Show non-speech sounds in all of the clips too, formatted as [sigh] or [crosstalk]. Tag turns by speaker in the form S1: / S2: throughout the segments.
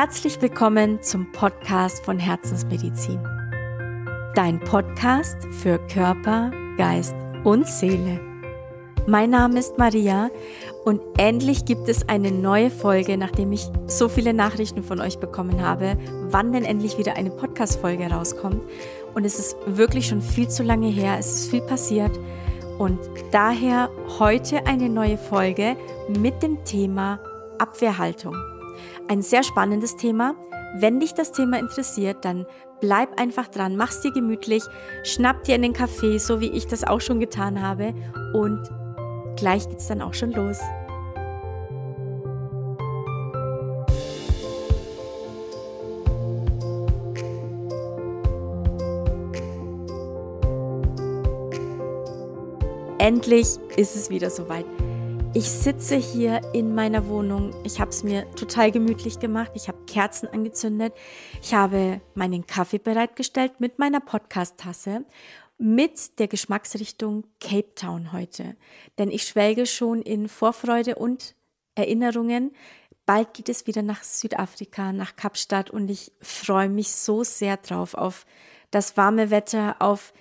S1: Herzlich willkommen zum Podcast von Herzensmedizin. Dein Podcast für Körper, Geist und Seele. Mein Name ist Maria und endlich gibt es eine neue Folge, nachdem ich so viele Nachrichten von euch bekommen habe, wann denn endlich wieder eine Podcast-Folge rauskommt. Und es ist wirklich schon viel zu lange her, es ist viel passiert. Und daher heute eine neue Folge mit dem Thema Abwehrhaltung. Ein sehr spannendes Thema. Wenn dich das Thema interessiert, dann bleib einfach dran, mach's dir gemütlich, schnapp dir einen Kaffee, so wie ich das auch schon getan habe und gleich geht's dann auch schon los. Endlich ist es wieder soweit. Ich sitze hier in meiner Wohnung. Ich habe es mir total gemütlich gemacht. Ich habe Kerzen angezündet. Ich habe meinen Kaffee bereitgestellt mit meiner Podcast-Tasse mit der Geschmacksrichtung Cape Town heute. Denn ich schwelge schon in Vorfreude und Erinnerungen. Bald geht es wieder nach Südafrika, nach Kapstadt und ich freue mich so sehr drauf auf das warme Wetter, auf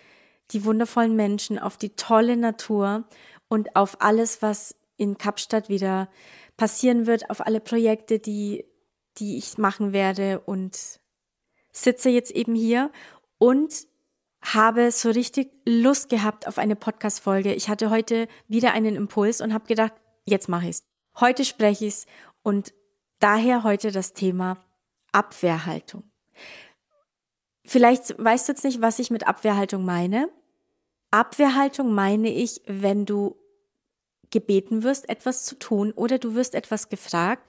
S1: die wundervollen Menschen, auf die tolle Natur und auf alles, was in Kapstadt wieder passieren wird, auf alle Projekte, die, die ich machen werde und sitze jetzt eben hier und habe so richtig Lust gehabt auf eine Podcast-Folge. Ich hatte heute wieder einen Impuls und habe gedacht, jetzt mache ich's. Heute spreche ich's und daher heute das Thema Abwehrhaltung. Vielleicht weißt du jetzt nicht, was ich mit Abwehrhaltung meine. Abwehrhaltung meine ich, wenn du gebeten wirst, etwas zu tun oder du wirst etwas gefragt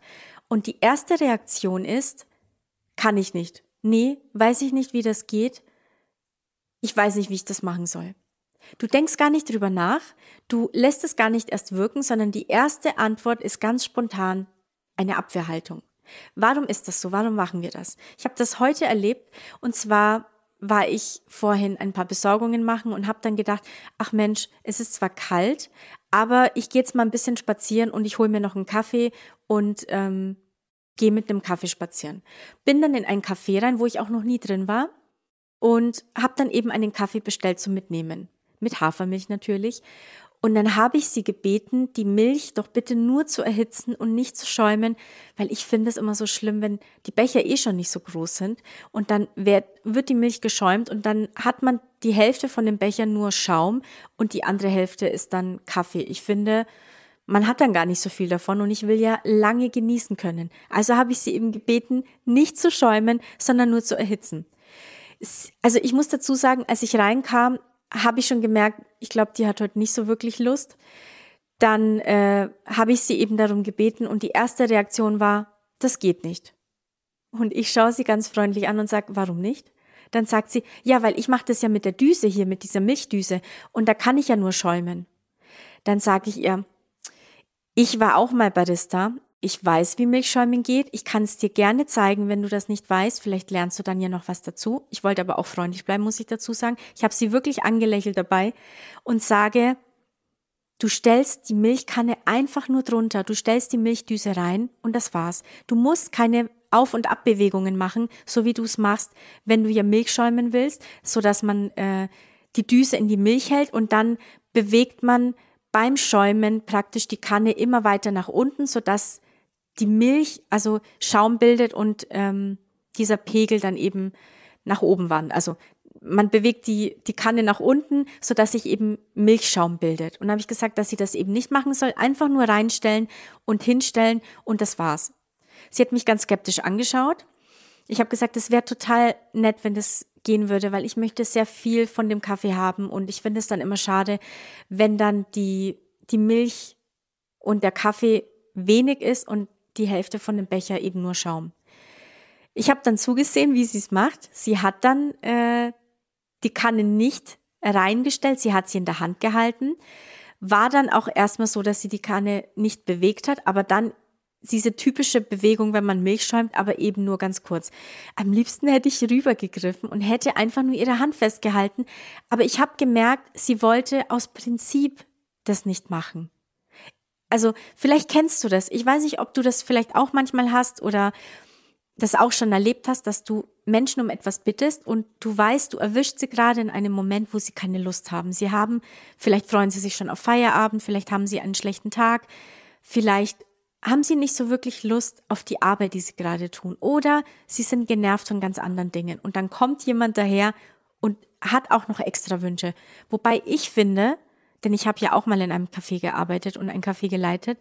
S1: und die erste Reaktion ist, kann ich nicht. Nee, weiß ich nicht, wie das geht. Ich weiß nicht, wie ich das machen soll. Du denkst gar nicht drüber nach, du lässt es gar nicht erst wirken, sondern die erste Antwort ist ganz spontan eine Abwehrhaltung. Warum ist das so? Warum machen wir das? Ich habe das heute erlebt und zwar war ich vorhin ein paar Besorgungen machen und habe dann gedacht, ach Mensch, es ist zwar kalt, aber ich gehe jetzt mal ein bisschen spazieren und ich hole mir noch einen Kaffee und ähm, gehe mit einem Kaffee spazieren. Bin dann in ein Café rein, wo ich auch noch nie drin war und habe dann eben einen Kaffee bestellt zum Mitnehmen. Mit Hafermilch natürlich. Und dann habe ich sie gebeten, die Milch doch bitte nur zu erhitzen und nicht zu schäumen, weil ich finde es immer so schlimm, wenn die Becher eh schon nicht so groß sind und dann wird, wird die Milch geschäumt und dann hat man die Hälfte von dem Becher nur Schaum und die andere Hälfte ist dann Kaffee. Ich finde, man hat dann gar nicht so viel davon und ich will ja lange genießen können. Also habe ich sie eben gebeten, nicht zu schäumen, sondern nur zu erhitzen. Also ich muss dazu sagen, als ich reinkam, habe ich schon gemerkt, ich glaube, die hat heute nicht so wirklich Lust. Dann äh, habe ich sie eben darum gebeten und die erste Reaktion war, das geht nicht. Und ich schaue sie ganz freundlich an und sage, warum nicht? Dann sagt sie, ja, weil ich mache das ja mit der Düse hier, mit dieser Milchdüse und da kann ich ja nur schäumen. Dann sage ich ihr, ich war auch mal Barista ich weiß, wie Milchschäumen geht. Ich kann es dir gerne zeigen, wenn du das nicht weißt. Vielleicht lernst du dann ja noch was dazu. Ich wollte aber auch freundlich bleiben, muss ich dazu sagen. Ich habe sie wirklich angelächelt dabei und sage, du stellst die Milchkanne einfach nur drunter. Du stellst die Milchdüse rein und das war's. Du musst keine Auf- und Abbewegungen machen, so wie du es machst, wenn du ja Milch schäumen willst, so dass man äh, die Düse in die Milch hält und dann bewegt man beim Schäumen praktisch die Kanne immer weiter nach unten, so dass die Milch also Schaum bildet und ähm, dieser Pegel dann eben nach oben wandert. Also man bewegt die, die Kanne nach unten, so dass sich eben Milchschaum bildet. Und da habe ich gesagt, dass sie das eben nicht machen soll, einfach nur reinstellen und hinstellen und das war's. Sie hat mich ganz skeptisch angeschaut. Ich habe gesagt, es wäre total nett, wenn das gehen würde, weil ich möchte sehr viel von dem Kaffee haben und ich finde es dann immer schade, wenn dann die, die Milch und der Kaffee wenig ist und die Hälfte von dem Becher eben nur Schaum. Ich habe dann zugesehen, wie sie es macht. Sie hat dann äh, die Kanne nicht reingestellt, sie hat sie in der Hand gehalten. War dann auch erstmal so, dass sie die Kanne nicht bewegt hat, aber dann diese typische Bewegung, wenn man Milch schäumt, aber eben nur ganz kurz. Am liebsten hätte ich rübergegriffen und hätte einfach nur ihre Hand festgehalten, aber ich habe gemerkt, sie wollte aus Prinzip das nicht machen. Also vielleicht kennst du das. Ich weiß nicht, ob du das vielleicht auch manchmal hast oder das auch schon erlebt hast, dass du Menschen um etwas bittest und du weißt, du erwischst sie gerade in einem Moment, wo sie keine Lust haben. Sie haben, vielleicht freuen sie sich schon auf Feierabend, vielleicht haben sie einen schlechten Tag, vielleicht haben sie nicht so wirklich Lust auf die Arbeit, die sie gerade tun oder sie sind genervt von ganz anderen Dingen und dann kommt jemand daher und hat auch noch extra Wünsche. Wobei ich finde, denn ich habe ja auch mal in einem Café gearbeitet und ein Café geleitet,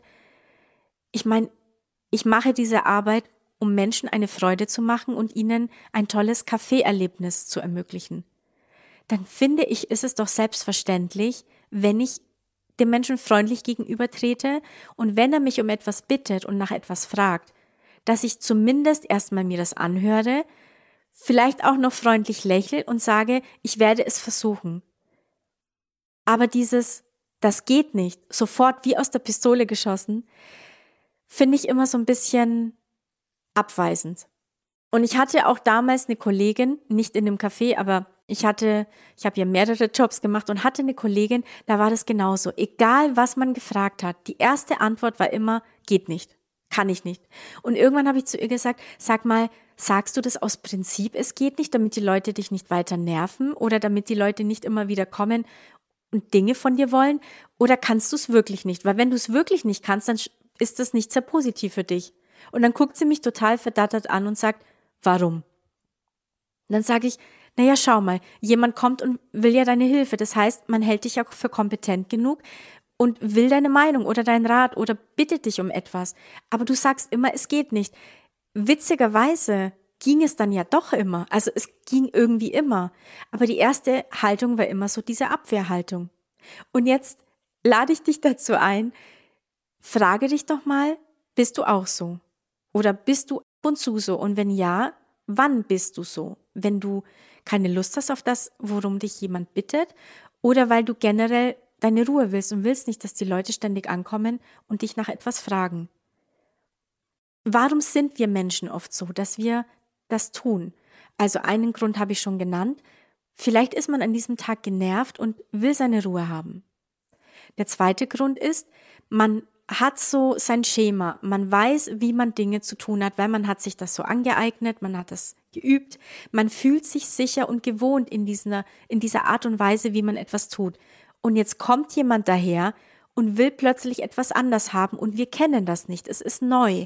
S1: ich meine, ich mache diese Arbeit, um Menschen eine Freude zu machen und ihnen ein tolles Kaffeeerlebnis zu ermöglichen. Dann finde ich, ist es doch selbstverständlich, wenn ich dem Menschen freundlich gegenübertrete und wenn er mich um etwas bittet und nach etwas fragt, dass ich zumindest erstmal mir das anhöre, vielleicht auch noch freundlich lächle und sage, ich werde es versuchen. Aber dieses, das geht nicht, sofort wie aus der Pistole geschossen, finde ich immer so ein bisschen abweisend. Und ich hatte auch damals eine Kollegin, nicht in dem Café, aber ich hatte, ich habe ja mehrere Jobs gemacht und hatte eine Kollegin, da war das genauso. Egal, was man gefragt hat, die erste Antwort war immer, geht nicht, kann ich nicht. Und irgendwann habe ich zu ihr gesagt, sag mal, sagst du das aus Prinzip, es geht nicht, damit die Leute dich nicht weiter nerven oder damit die Leute nicht immer wieder kommen und Dinge von dir wollen? Oder kannst du es wirklich nicht? Weil wenn du es wirklich nicht kannst, dann ist das nicht sehr positiv für dich. Und dann guckt sie mich total verdattert an und sagt, warum? Und dann sage ich, naja, schau mal, jemand kommt und will ja deine Hilfe. Das heißt, man hält dich auch für kompetent genug und will deine Meinung oder dein Rat oder bittet dich um etwas. Aber du sagst immer, es geht nicht. Witzigerweise ging es dann ja doch immer. Also es ging irgendwie immer. Aber die erste Haltung war immer so diese Abwehrhaltung. Und jetzt lade ich dich dazu ein, frage dich doch mal, bist du auch so? Oder bist du ab und zu so? Und wenn ja, wann bist du so? Wenn du keine Lust hast auf das, worum dich jemand bittet, oder weil du generell deine Ruhe willst und willst nicht, dass die Leute ständig ankommen und dich nach etwas fragen. Warum sind wir Menschen oft so, dass wir das tun? Also einen Grund habe ich schon genannt. Vielleicht ist man an diesem Tag genervt und will seine Ruhe haben. Der zweite Grund ist, man hat so sein Schema. Man weiß, wie man Dinge zu tun hat, weil man hat sich das so angeeignet, man hat das geübt. Man fühlt sich sicher und gewohnt in dieser, in dieser Art und Weise, wie man etwas tut. Und jetzt kommt jemand daher und will plötzlich etwas anders haben und wir kennen das nicht. Es ist neu.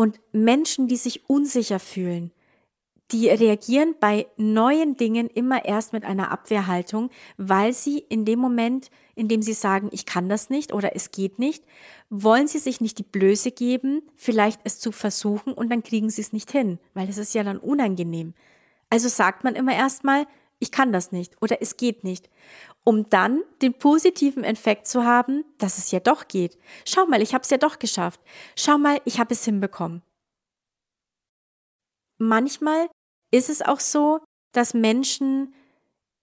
S1: Und Menschen, die sich unsicher fühlen, die reagieren bei neuen Dingen immer erst mit einer Abwehrhaltung, weil sie in dem Moment, in dem sie sagen, ich kann das nicht oder es geht nicht, wollen sie sich nicht die Blöße geben, vielleicht es zu versuchen und dann kriegen sie es nicht hin, weil es ist ja dann unangenehm. Also sagt man immer erstmal, ich kann das nicht oder es geht nicht, um dann den positiven Effekt zu haben, dass es ja doch geht. Schau mal, ich habe es ja doch geschafft. Schau mal, ich habe es hinbekommen. Manchmal ist es auch so, dass Menschen,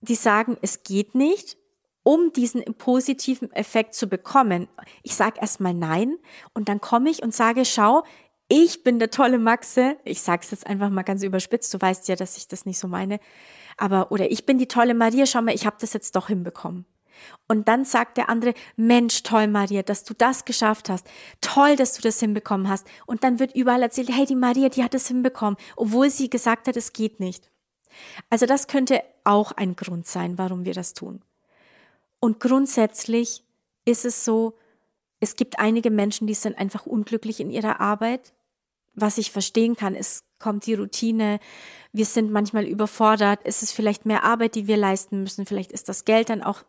S1: die sagen, es geht nicht, um diesen positiven Effekt zu bekommen. Ich sage erstmal nein und dann komme ich und sage, schau, ich bin der tolle Maxe. Ich sage es jetzt einfach mal ganz überspitzt, du weißt ja, dass ich das nicht so meine. Aber, oder ich bin die tolle Maria, schau mal, ich habe das jetzt doch hinbekommen. Und dann sagt der andere, Mensch, toll, Maria, dass du das geschafft hast. Toll, dass du das hinbekommen hast. Und dann wird überall erzählt, hey, die Maria, die hat es hinbekommen, obwohl sie gesagt hat, es geht nicht. Also das könnte auch ein Grund sein, warum wir das tun. Und grundsätzlich ist es so, es gibt einige Menschen, die sind einfach unglücklich in ihrer Arbeit. Was ich verstehen kann, es kommt die Routine, wir sind manchmal überfordert, es ist vielleicht mehr Arbeit, die wir leisten müssen, vielleicht ist das Geld dann auch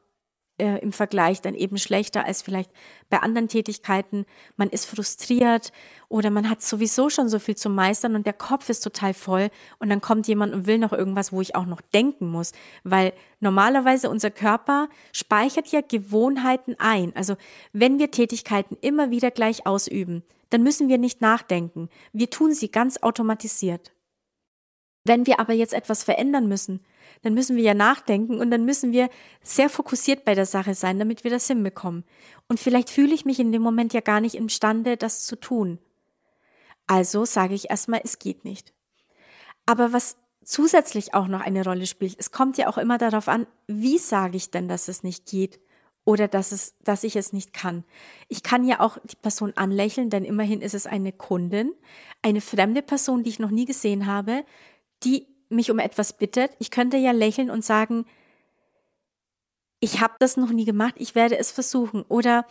S1: äh, im Vergleich dann eben schlechter als vielleicht bei anderen Tätigkeiten. Man ist frustriert oder man hat sowieso schon so viel zu meistern und der Kopf ist total voll und dann kommt jemand und will noch irgendwas, wo ich auch noch denken muss, weil normalerweise unser Körper speichert ja Gewohnheiten ein. Also wenn wir Tätigkeiten immer wieder gleich ausüben, dann müssen wir nicht nachdenken. Wir tun sie ganz automatisiert. Wenn wir aber jetzt etwas verändern müssen, dann müssen wir ja nachdenken und dann müssen wir sehr fokussiert bei der Sache sein, damit wir das hinbekommen. Und vielleicht fühle ich mich in dem Moment ja gar nicht imstande, das zu tun. Also sage ich erstmal, es geht nicht. Aber was zusätzlich auch noch eine Rolle spielt, es kommt ja auch immer darauf an, wie sage ich denn, dass es nicht geht oder dass es, dass ich es nicht kann. Ich kann ja auch die Person anlächeln, denn immerhin ist es eine Kundin, eine fremde Person, die ich noch nie gesehen habe, die mich um etwas bittet. Ich könnte ja lächeln und sagen, ich habe das noch nie gemacht, ich werde es versuchen oder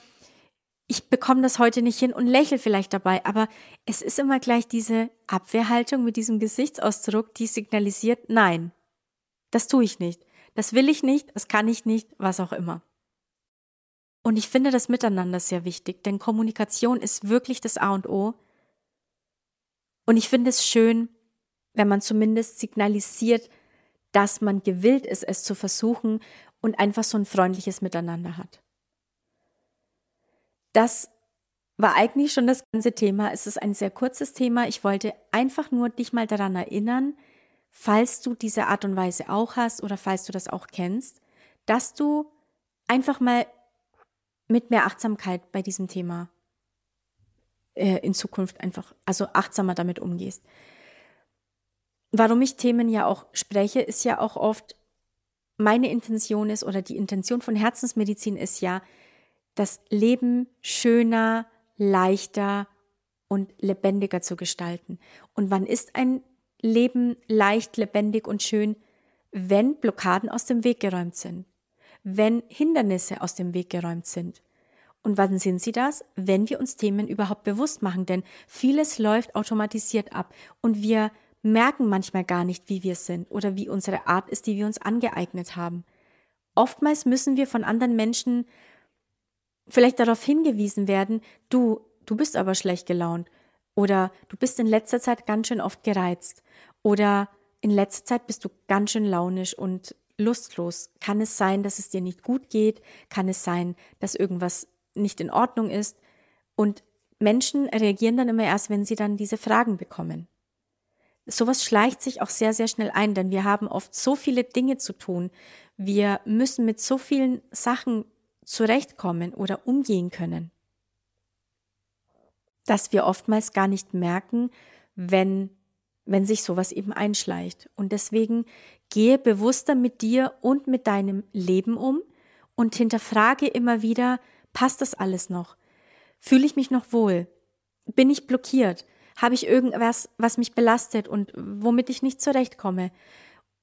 S1: ich bekomme das heute nicht hin und lächle vielleicht dabei, aber es ist immer gleich diese Abwehrhaltung mit diesem Gesichtsausdruck, die signalisiert, nein, das tue ich nicht, das will ich nicht, das kann ich nicht, was auch immer. Und ich finde das Miteinander sehr wichtig, denn Kommunikation ist wirklich das A und O. Und ich finde es schön, wenn man zumindest signalisiert, dass man gewillt ist, es zu versuchen und einfach so ein freundliches Miteinander hat. Das war eigentlich schon das ganze Thema. Es ist ein sehr kurzes Thema. Ich wollte einfach nur dich mal daran erinnern, falls du diese Art und Weise auch hast oder falls du das auch kennst, dass du einfach mal mit mehr Achtsamkeit bei diesem Thema äh, in Zukunft einfach, also achtsamer damit umgehst. Warum ich Themen ja auch spreche, ist ja auch oft, meine Intention ist oder die Intention von Herzensmedizin ist ja, das Leben schöner, leichter und lebendiger zu gestalten. Und wann ist ein Leben leicht, lebendig und schön? Wenn Blockaden aus dem Weg geräumt sind wenn Hindernisse aus dem Weg geräumt sind. Und wann sind sie das? Wenn wir uns Themen überhaupt bewusst machen, denn vieles läuft automatisiert ab und wir merken manchmal gar nicht, wie wir sind oder wie unsere Art ist, die wir uns angeeignet haben. Oftmals müssen wir von anderen Menschen vielleicht darauf hingewiesen werden, du, du bist aber schlecht gelaunt oder du bist in letzter Zeit ganz schön oft gereizt oder in letzter Zeit bist du ganz schön launisch und lustlos? Kann es sein, dass es dir nicht gut geht? Kann es sein, dass irgendwas nicht in Ordnung ist? Und Menschen reagieren dann immer erst, wenn sie dann diese Fragen bekommen. Sowas schleicht sich auch sehr, sehr schnell ein, denn wir haben oft so viele Dinge zu tun. Wir müssen mit so vielen Sachen zurechtkommen oder umgehen können, dass wir oftmals gar nicht merken, wenn wenn sich sowas eben einschleicht. Und deswegen gehe bewusster mit dir und mit deinem Leben um und hinterfrage immer wieder, passt das alles noch? Fühle ich mich noch wohl? Bin ich blockiert? Habe ich irgendwas, was mich belastet und womit ich nicht zurechtkomme?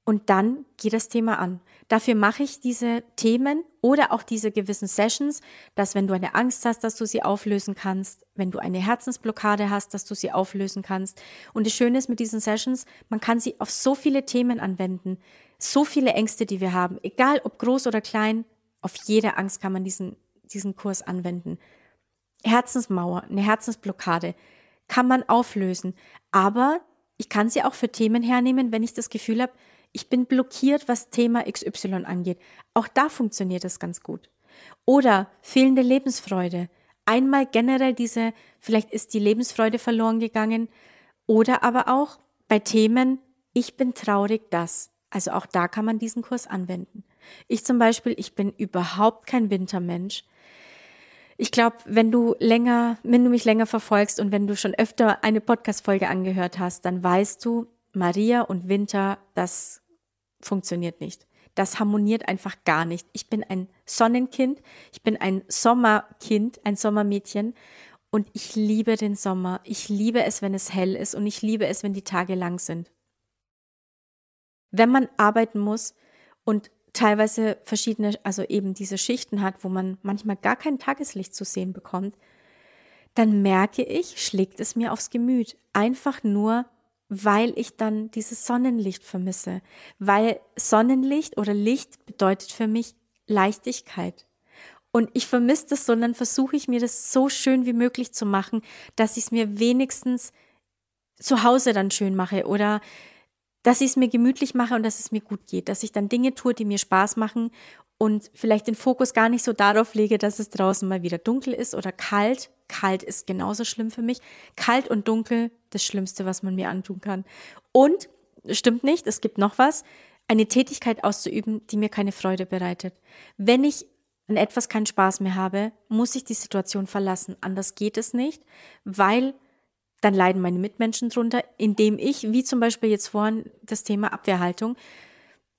S1: Und dann geht das Thema an. Dafür mache ich diese Themen oder auch diese gewissen Sessions, dass wenn du eine Angst hast, dass du sie auflösen kannst, wenn du eine Herzensblockade hast, dass du sie auflösen kannst. Und das Schöne ist mit diesen Sessions, man kann sie auf so viele Themen anwenden, so viele Ängste, die wir haben, egal ob groß oder klein, auf jede Angst kann man diesen, diesen Kurs anwenden. Herzensmauer, eine Herzensblockade kann man auflösen, aber ich kann sie auch für Themen hernehmen, wenn ich das Gefühl habe, ich bin blockiert, was Thema XY angeht. Auch da funktioniert es ganz gut. Oder fehlende Lebensfreude. Einmal generell diese, vielleicht ist die Lebensfreude verloren gegangen. Oder aber auch bei Themen, ich bin traurig, das. Also auch da kann man diesen Kurs anwenden. Ich zum Beispiel, ich bin überhaupt kein Wintermensch. Ich glaube, wenn du länger, wenn du mich länger verfolgst und wenn du schon öfter eine Podcast-Folge angehört hast, dann weißt du, Maria und Winter, das funktioniert nicht. Das harmoniert einfach gar nicht. Ich bin ein Sonnenkind, ich bin ein Sommerkind, ein Sommermädchen und ich liebe den Sommer. Ich liebe es, wenn es hell ist und ich liebe es, wenn die Tage lang sind. Wenn man arbeiten muss und teilweise verschiedene, also eben diese Schichten hat, wo man manchmal gar kein Tageslicht zu sehen bekommt, dann merke ich, schlägt es mir aufs Gemüt. Einfach nur, weil ich dann dieses Sonnenlicht vermisse. Weil Sonnenlicht oder Licht bedeutet für mich Leichtigkeit. Und ich vermisse das, sondern versuche ich mir das so schön wie möglich zu machen, dass ich es mir wenigstens zu Hause dann schön mache oder dass ich es mir gemütlich mache und dass es mir gut geht, dass ich dann Dinge tue, die mir Spaß machen und vielleicht den Fokus gar nicht so darauf lege, dass es draußen mal wieder dunkel ist oder kalt. Kalt ist genauso schlimm für mich. Kalt und dunkel, das Schlimmste, was man mir antun kann. Und, stimmt nicht, es gibt noch was, eine Tätigkeit auszuüben, die mir keine Freude bereitet. Wenn ich an etwas keinen Spaß mehr habe, muss ich die Situation verlassen. Anders geht es nicht, weil dann leiden meine Mitmenschen drunter, indem ich, wie zum Beispiel jetzt vorhin das Thema Abwehrhaltung,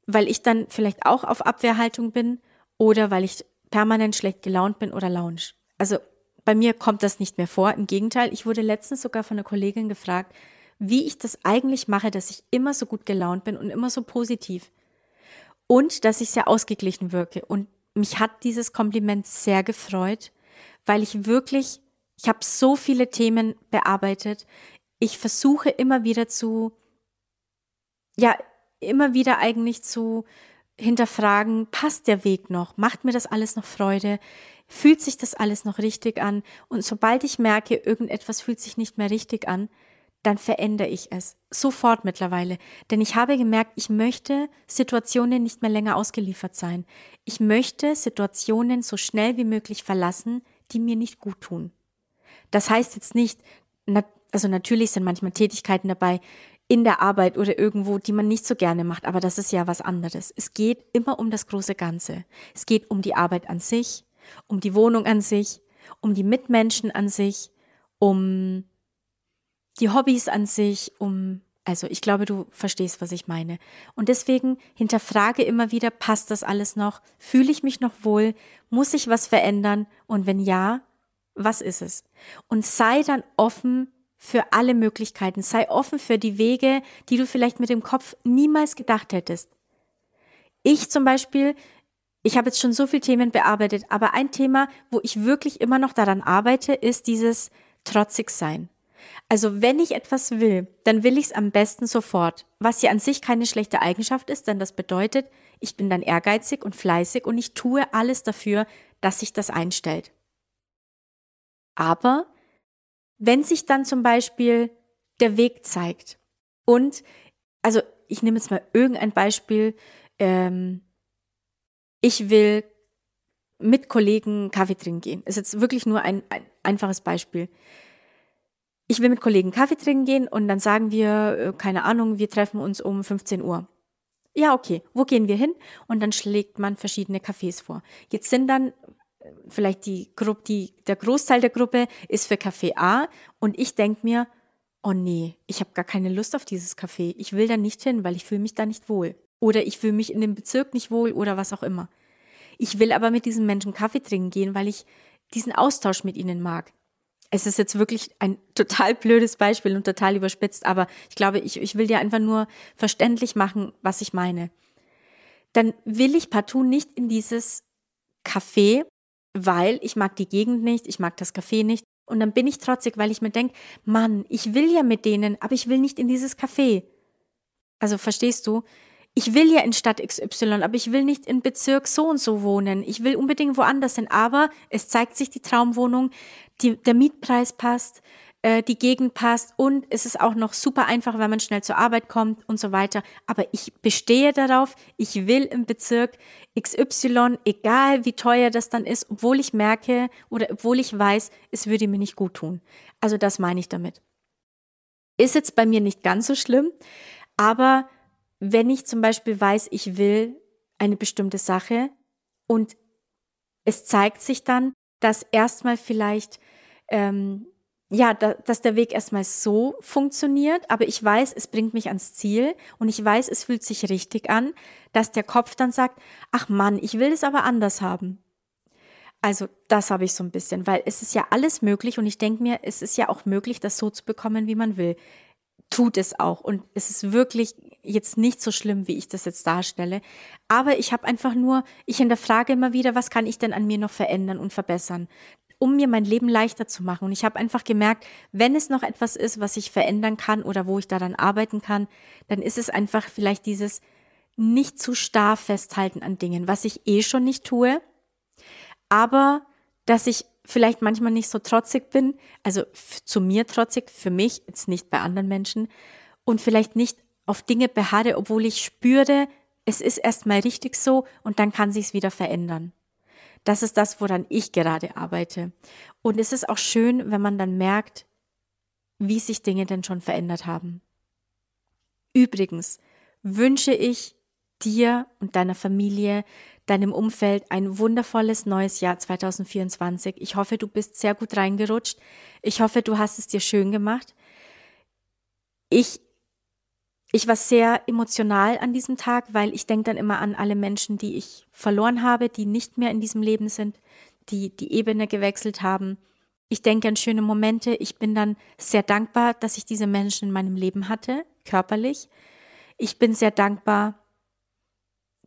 S1: weil ich dann vielleicht auch auf Abwehrhaltung bin oder weil ich permanent schlecht gelaunt bin oder launisch. Also bei mir kommt das nicht mehr vor. Im Gegenteil, ich wurde letztens sogar von einer Kollegin gefragt, wie ich das eigentlich mache, dass ich immer so gut gelaunt bin und immer so positiv. Und dass ich sehr ausgeglichen wirke. Und mich hat dieses Kompliment sehr gefreut, weil ich wirklich, ich habe so viele Themen bearbeitet. Ich versuche immer wieder zu, ja, immer wieder eigentlich zu hinterfragen, passt der Weg noch? Macht mir das alles noch Freude? Fühlt sich das alles noch richtig an? Und sobald ich merke, irgendetwas fühlt sich nicht mehr richtig an, dann verändere ich es. Sofort mittlerweile. Denn ich habe gemerkt, ich möchte Situationen nicht mehr länger ausgeliefert sein. Ich möchte Situationen so schnell wie möglich verlassen, die mir nicht gut tun. Das heißt jetzt nicht, also natürlich sind manchmal Tätigkeiten dabei in der Arbeit oder irgendwo, die man nicht so gerne macht, aber das ist ja was anderes. Es geht immer um das große Ganze. Es geht um die Arbeit an sich, um die Wohnung an sich, um die Mitmenschen an sich, um die Hobbys an sich, um, also ich glaube, du verstehst, was ich meine. Und deswegen hinterfrage immer wieder, passt das alles noch? Fühle ich mich noch wohl? Muss ich was verändern? Und wenn ja, was ist es? Und sei dann offen für alle Möglichkeiten. Sei offen für die Wege, die du vielleicht mit dem Kopf niemals gedacht hättest. Ich zum Beispiel, ich habe jetzt schon so viele Themen bearbeitet, aber ein Thema, wo ich wirklich immer noch daran arbeite, ist dieses trotzig sein. Also wenn ich etwas will, dann will ich es am besten sofort, was ja an sich keine schlechte Eigenschaft ist, denn das bedeutet, ich bin dann ehrgeizig und fleißig und ich tue alles dafür, dass sich das einstellt. Aber wenn sich dann zum Beispiel der Weg zeigt und, also ich nehme jetzt mal irgendein Beispiel, ähm, ich will mit Kollegen Kaffee trinken gehen. Ist jetzt wirklich nur ein, ein einfaches Beispiel ich will mit Kollegen Kaffee trinken gehen und dann sagen wir, äh, keine Ahnung, wir treffen uns um 15 Uhr. Ja, okay, wo gehen wir hin? Und dann schlägt man verschiedene Cafés vor. Jetzt sind dann vielleicht die Gruppe, die, der Großteil der Gruppe ist für Café A und ich denke mir, oh nee, ich habe gar keine Lust auf dieses Café. Ich will da nicht hin, weil ich fühle mich da nicht wohl. Oder ich fühle mich in dem Bezirk nicht wohl oder was auch immer. Ich will aber mit diesen Menschen Kaffee trinken gehen, weil ich diesen Austausch mit ihnen mag es ist jetzt wirklich ein [laughs] total blödes Beispiel und total überspitzt, aber ich glaube, ich, ich will dir einfach nur verständlich machen, was ich meine. Dann will ich partout nicht in dieses Café, weil ich mag die Gegend nicht, ich mag das Café nicht. Und dann bin ich trotzig, weil ich mir denke, Mann, ich will ja mit denen, aber ich will nicht in dieses Café. Also verstehst du? ich will ja in Stadt XY, aber ich will nicht in Bezirk so und so wohnen. Ich will unbedingt woanders hin. Aber es zeigt sich die Traumwohnung, die, der Mietpreis passt, äh, die Gegend passt und es ist auch noch super einfach, wenn man schnell zur Arbeit kommt und so weiter. Aber ich bestehe darauf, ich will im Bezirk XY, egal wie teuer das dann ist, obwohl ich merke oder obwohl ich weiß, es würde mir nicht gut tun. Also das meine ich damit. Ist jetzt bei mir nicht ganz so schlimm, aber wenn ich zum Beispiel weiß, ich will eine bestimmte Sache und es zeigt sich dann, dass erstmal vielleicht, ähm, ja, da, dass der Weg erstmal so funktioniert, aber ich weiß, es bringt mich ans Ziel und ich weiß, es fühlt sich richtig an, dass der Kopf dann sagt, ach Mann, ich will es aber anders haben. Also das habe ich so ein bisschen, weil es ist ja alles möglich und ich denke mir, es ist ja auch möglich, das so zu bekommen, wie man will tut es auch. Und es ist wirklich jetzt nicht so schlimm, wie ich das jetzt darstelle. Aber ich habe einfach nur, ich hinterfrage immer wieder, was kann ich denn an mir noch verändern und verbessern, um mir mein Leben leichter zu machen. Und ich habe einfach gemerkt, wenn es noch etwas ist, was ich verändern kann oder wo ich daran arbeiten kann, dann ist es einfach vielleicht dieses nicht zu starr festhalten an Dingen, was ich eh schon nicht tue, aber dass ich vielleicht manchmal nicht so trotzig bin, also zu mir trotzig, für mich, jetzt nicht bei anderen Menschen, und vielleicht nicht auf Dinge beharre, obwohl ich spüre, es ist erstmal richtig so und dann kann sich's wieder verändern. Das ist das, woran ich gerade arbeite. Und es ist auch schön, wenn man dann merkt, wie sich Dinge denn schon verändert haben. Übrigens wünsche ich dir und deiner Familie, deinem Umfeld ein wundervolles neues Jahr 2024. Ich hoffe, du bist sehr gut reingerutscht. Ich hoffe, du hast es dir schön gemacht. Ich ich war sehr emotional an diesem Tag, weil ich denke dann immer an alle Menschen, die ich verloren habe, die nicht mehr in diesem Leben sind, die die Ebene gewechselt haben. Ich denke an schöne Momente. Ich bin dann sehr dankbar, dass ich diese Menschen in meinem Leben hatte, körperlich. Ich bin sehr dankbar,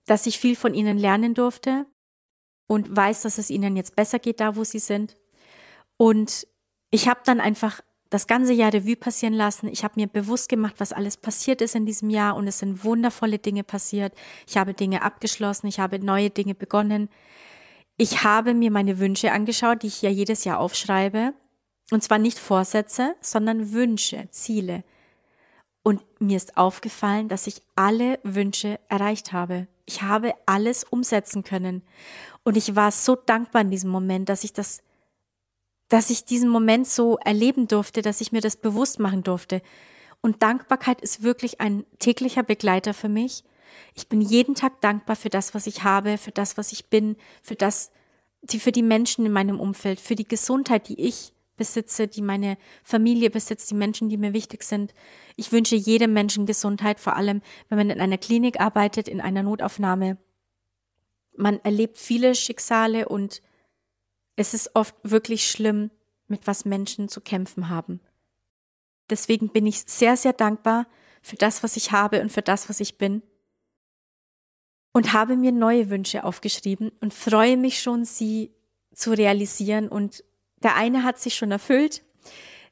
S1: dass ich viel von ihnen lernen durfte und weiß, dass es ihnen jetzt besser geht, da wo sie sind. Und ich habe dann einfach das ganze Jahr Revue passieren lassen. Ich habe mir bewusst gemacht, was alles passiert ist in diesem Jahr und es sind wundervolle Dinge passiert. Ich habe Dinge abgeschlossen, ich habe neue Dinge begonnen. Ich habe mir meine Wünsche angeschaut, die ich ja jedes Jahr aufschreibe. Und zwar nicht Vorsätze, sondern Wünsche, Ziele. Und mir ist aufgefallen, dass ich alle Wünsche erreicht habe. Ich habe alles umsetzen können. Und ich war so dankbar in diesem Moment, dass ich das dass ich diesen Moment so erleben durfte, dass ich mir das bewusst machen durfte. Und Dankbarkeit ist wirklich ein täglicher Begleiter für mich. Ich bin jeden Tag dankbar für das, was ich habe, für das, was ich bin, für das, die, für die Menschen in meinem Umfeld, für die Gesundheit, die ich besitze, die meine Familie besitzt, die Menschen, die mir wichtig sind. Ich wünsche jedem Menschen Gesundheit, vor allem wenn man in einer Klinik arbeitet, in einer Notaufnahme. Man erlebt viele Schicksale und es ist oft wirklich schlimm, mit was Menschen zu kämpfen haben. Deswegen bin ich sehr, sehr dankbar für das, was ich habe und für das, was ich bin. Und habe mir neue Wünsche aufgeschrieben und freue mich schon, sie zu realisieren. Und der eine hat sich schon erfüllt,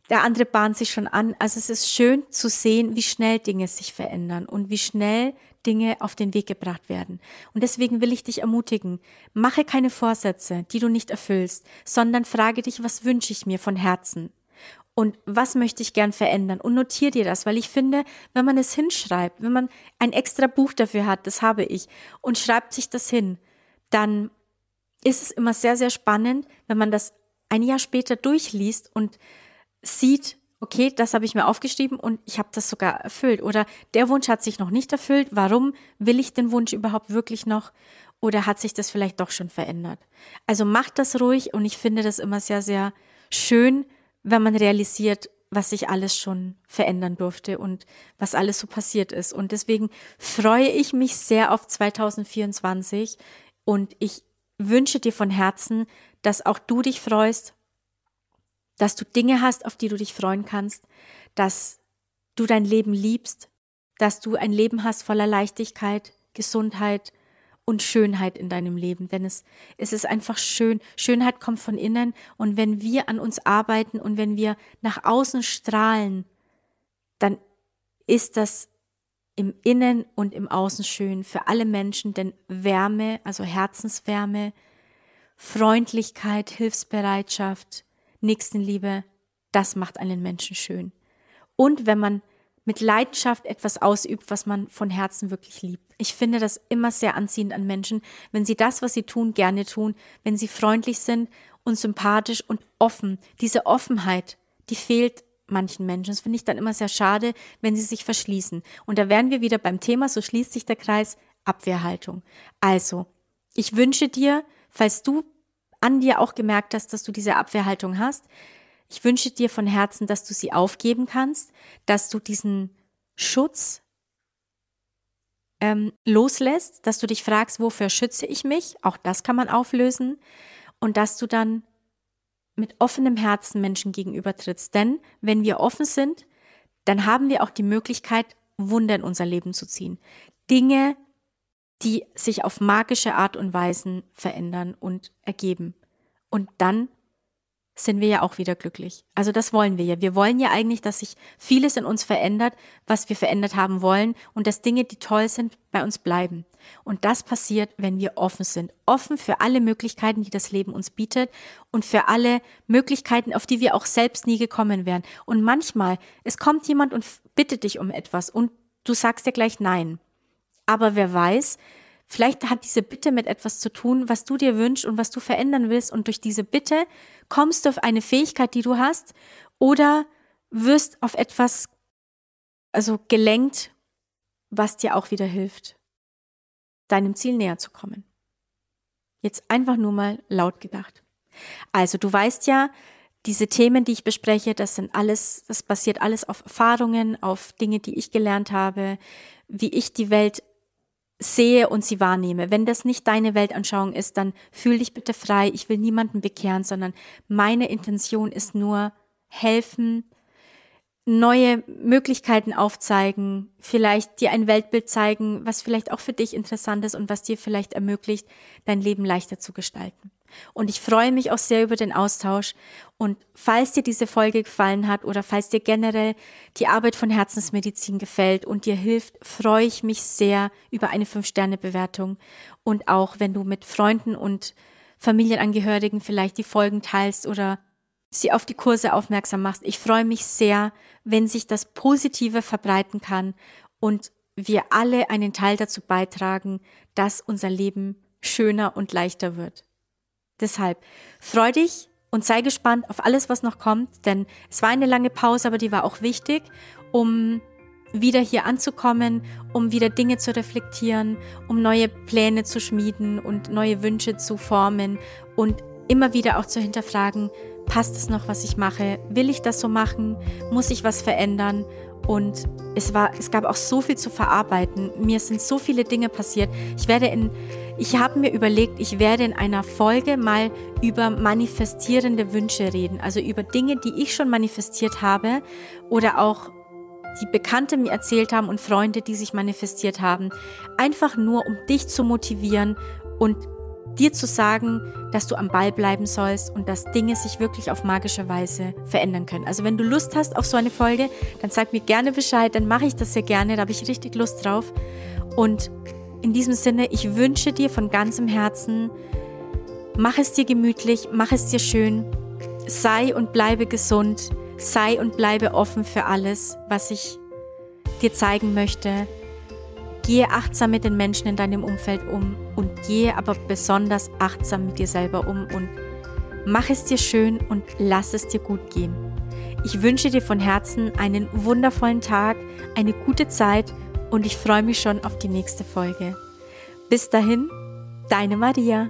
S1: der andere bahnt sich schon an. Also es ist schön zu sehen, wie schnell Dinge sich verändern und wie schnell Dinge auf den Weg gebracht werden. Und deswegen will ich dich ermutigen, mache keine Vorsätze, die du nicht erfüllst, sondern frage dich, was wünsche ich mir von Herzen? Und was möchte ich gern verändern? Und notiere dir das, weil ich finde, wenn man es hinschreibt, wenn man ein extra Buch dafür hat, das habe ich, und schreibt sich das hin, dann ist es immer sehr, sehr spannend, wenn man das ein Jahr später durchliest und sieht, okay, das habe ich mir aufgeschrieben und ich habe das sogar erfüllt. Oder der Wunsch hat sich noch nicht erfüllt. Warum will ich den Wunsch überhaupt wirklich noch? Oder hat sich das vielleicht doch schon verändert? Also macht das ruhig und ich finde das immer sehr, sehr schön, wenn man realisiert, was sich alles schon verändern durfte und was alles so passiert ist. Und deswegen freue ich mich sehr auf 2024 und ich wünsche dir von Herzen, dass auch du dich freust dass du Dinge hast, auf die du dich freuen kannst, dass du dein Leben liebst, dass du ein Leben hast voller Leichtigkeit, Gesundheit und Schönheit in deinem Leben. Denn es, es ist einfach schön. Schönheit kommt von innen. Und wenn wir an uns arbeiten und wenn wir nach außen strahlen, dann ist das im Innen und im Außen schön für alle Menschen, denn Wärme, also Herzenswärme, Freundlichkeit, Hilfsbereitschaft, Nächstenliebe, das macht einen Menschen schön. Und wenn man mit Leidenschaft etwas ausübt, was man von Herzen wirklich liebt. Ich finde das immer sehr anziehend an Menschen, wenn sie das, was sie tun, gerne tun, wenn sie freundlich sind und sympathisch und offen. Diese Offenheit, die fehlt manchen Menschen. Das finde ich dann immer sehr schade, wenn sie sich verschließen. Und da wären wir wieder beim Thema, so schließt sich der Kreis, Abwehrhaltung. Also, ich wünsche dir, falls du an dir auch gemerkt hast, dass du diese Abwehrhaltung hast. Ich wünsche dir von Herzen, dass du sie aufgeben kannst, dass du diesen Schutz ähm, loslässt, dass du dich fragst, wofür schütze ich mich? Auch das kann man auflösen. Und dass du dann mit offenem Herzen Menschen gegenüber trittst. Denn wenn wir offen sind, dann haben wir auch die Möglichkeit, Wunder in unser Leben zu ziehen. Dinge, die sich auf magische Art und Weisen verändern und ergeben. Und dann sind wir ja auch wieder glücklich. Also das wollen wir ja. Wir wollen ja eigentlich, dass sich vieles in uns verändert, was wir verändert haben wollen und dass Dinge, die toll sind, bei uns bleiben. Und das passiert, wenn wir offen sind. Offen für alle Möglichkeiten, die das Leben uns bietet und für alle Möglichkeiten, auf die wir auch selbst nie gekommen wären. Und manchmal, es kommt jemand und bittet dich um etwas und du sagst dir gleich nein. Aber wer weiß, vielleicht hat diese Bitte mit etwas zu tun, was du dir wünschst und was du verändern willst. Und durch diese Bitte kommst du auf eine Fähigkeit, die du hast, oder wirst auf etwas, also gelenkt, was dir auch wieder hilft, deinem Ziel näher zu kommen. Jetzt einfach nur mal laut gedacht. Also du weißt ja, diese Themen, die ich bespreche, das sind alles, das basiert alles auf Erfahrungen, auf Dinge, die ich gelernt habe, wie ich die Welt sehe und sie wahrnehme. Wenn das nicht deine Weltanschauung ist, dann fühl dich bitte frei. Ich will niemanden bekehren, sondern meine Intention ist nur helfen, neue Möglichkeiten aufzeigen, vielleicht dir ein Weltbild zeigen, was vielleicht auch für dich interessant ist und was dir vielleicht ermöglicht, dein Leben leichter zu gestalten. Und ich freue mich auch sehr über den Austausch. Und falls dir diese Folge gefallen hat oder falls dir generell die Arbeit von Herzensmedizin gefällt und dir hilft, freue ich mich sehr über eine 5-Sterne-Bewertung. Und auch wenn du mit Freunden und Familienangehörigen vielleicht die Folgen teilst oder sie auf die Kurse aufmerksam machst. Ich freue mich sehr, wenn sich das Positive verbreiten kann und wir alle einen Teil dazu beitragen, dass unser Leben schöner und leichter wird. Deshalb freu dich und sei gespannt auf alles, was noch kommt, denn es war eine lange Pause, aber die war auch wichtig, um wieder hier anzukommen, um wieder Dinge zu reflektieren, um neue Pläne zu schmieden und neue Wünsche zu formen und immer wieder auch zu hinterfragen, passt es noch, was ich mache? Will ich das so machen? Muss ich was verändern? Und es war, es gab auch so viel zu verarbeiten. Mir sind so viele Dinge passiert. Ich werde in, ich habe mir überlegt, ich werde in einer Folge mal über manifestierende Wünsche reden. Also über Dinge, die ich schon manifestiert habe oder auch die Bekannte mir erzählt haben und Freunde, die sich manifestiert haben. Einfach nur, um dich zu motivieren und dir zu sagen, dass du am Ball bleiben sollst und dass Dinge sich wirklich auf magische Weise verändern können. Also wenn du Lust hast auf so eine Folge, dann sag mir gerne Bescheid, dann mache ich das sehr gerne, da habe ich richtig Lust drauf. Und in diesem Sinne, ich wünsche dir von ganzem Herzen, mach es dir gemütlich, mach es dir schön, sei und bleibe gesund, sei und bleibe offen für alles, was ich dir zeigen möchte. Gehe achtsam mit den Menschen in deinem Umfeld um und gehe aber besonders achtsam mit dir selber um und mach es dir schön und lass es dir gut gehen. Ich wünsche dir von Herzen einen wundervollen Tag, eine gute Zeit und ich freue mich schon auf die nächste Folge. Bis dahin, deine Maria.